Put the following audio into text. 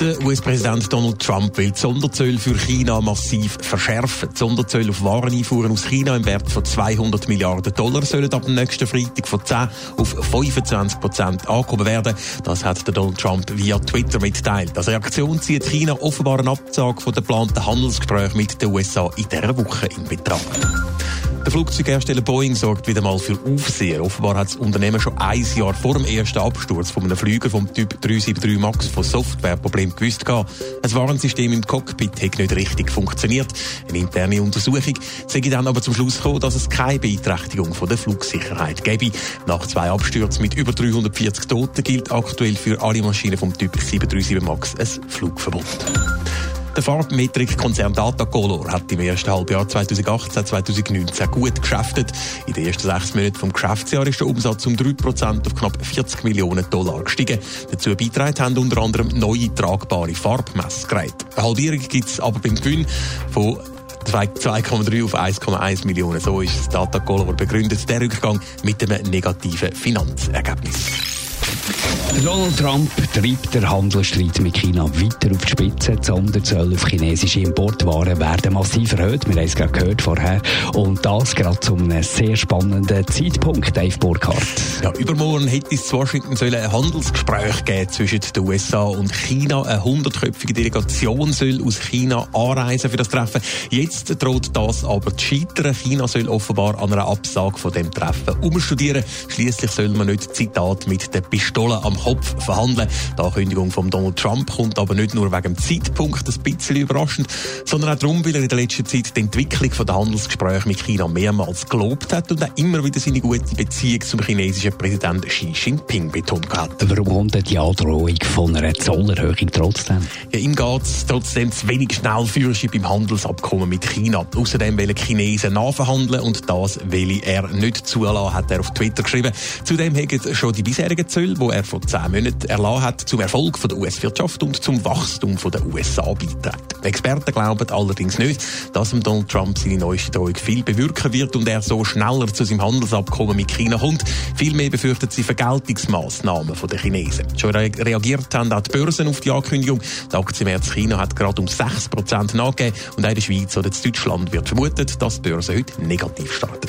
Der US-Präsident Donald Trump will die Sonderzölle für China massiv verschärfen. Die Sonderzölle auf Wareneinfuhren aus China im Wert von 200 Milliarden Dollar sollen ab dem nächsten Freitag von 10 auf 25 Prozent angehoben werden. Das hat Donald Trump via Twitter mitteilt. Als Reaktion zieht China offenbar eine Absage von der geplanten Handelsgesprächen mit den USA in dieser Woche in Betracht. Der Flugzeughersteller Boeing sorgt wieder mal für Aufsehen. Offenbar hat das Unternehmen schon ein Jahr vor dem ersten Absturz von einem Flüger vom Typ 373 MAX von Softwareproblemen gewusst. Ein Warnsystem im Cockpit hat nicht richtig funktioniert. Eine interne Untersuchung sei dann aber zum Schluss gekommen, dass es keine Beeinträchtigung von der Flugsicherheit gäbe. Nach zwei Abstürzen mit über 340 Toten gilt aktuell für alle Maschinen vom Typ 737 MAX ein Flugverbot. Der Farbmetrik-Konzern Datacolor hat im ersten Halbjahr 2018-2019 gut geschäftet. In den ersten sechs Monaten vom Geschäftsjahr ist der Umsatz um 3% auf knapp 40 Millionen Dollar gestiegen. Dazu beitragen haben unter anderem neue tragbare Farbmessgeräte. Eine Halbierung gibt es aber beim Gewinn von 2,3 auf 1,1 Millionen. So ist das Datacolor begründet. Der Rückgang mit einem negativen Finanzergebnis. Donald Trump treibt den Handelsstreit mit China weiter auf die Spitze. Die Sonderzölle auf chinesische Importwaren werden massiv erhöht. Wir haben es gerade gehört vorher. Und das gerade zu einem sehr spannenden Zeitpunkt, Dave Burkhardt. Ja, übermorgen hätte es zu Washington ein Handelsgespräch geben zwischen den USA und China. Eine hundertköpfige Delegation soll aus China anreisen für das Treffen. Jetzt droht das aber zu scheitern. China soll offenbar an einer Absage von dem Treffen umstudieren. Schließlich soll man nicht, Zitat, mit der Pistole am Kopf verhandeln. Die Ankündigung von Donald Trump kommt aber nicht nur wegen dem Zeitpunkt ein bisschen überraschend, sondern auch darum, weil er in der letzten Zeit die Entwicklung der Handelsgespräche mit China mehrmals gelobt hat und auch immer wieder seine gute Beziehung zum chinesischen Präsidenten Xi Jinping betont hat. Warum kommt die Androhung von einer Zollerhöhung trotzdem? Ja, ihm geht es trotzdem zu wenig Schnellführerschip beim Handelsabkommen mit China. Außerdem wollen Chinesen nachverhandeln und das will er nicht zulassen, hat er auf Twitter geschrieben. Zudem haben schon die bisherigen Zölle, die er vor zehn Monaten erlassen hat, zum Erfolg der US-Wirtschaft und zum Wachstum der USA beitreten. Experten glauben allerdings nicht, dass Donald Trump seine neueste Drohung viel bewirken wird und er so schneller zu seinem Handelsabkommen mit China kommt. Vielmehr befürchten sie Vergeltungsmaßnahmen der Chinesen. Schon reagiert haben auch die Börsen auf die Ankündigung. Der Aktienmärz China hat gerade um 6% nachgegeben und auch in der Schweiz oder in Deutschland wird vermutet, dass die Börse heute negativ starten.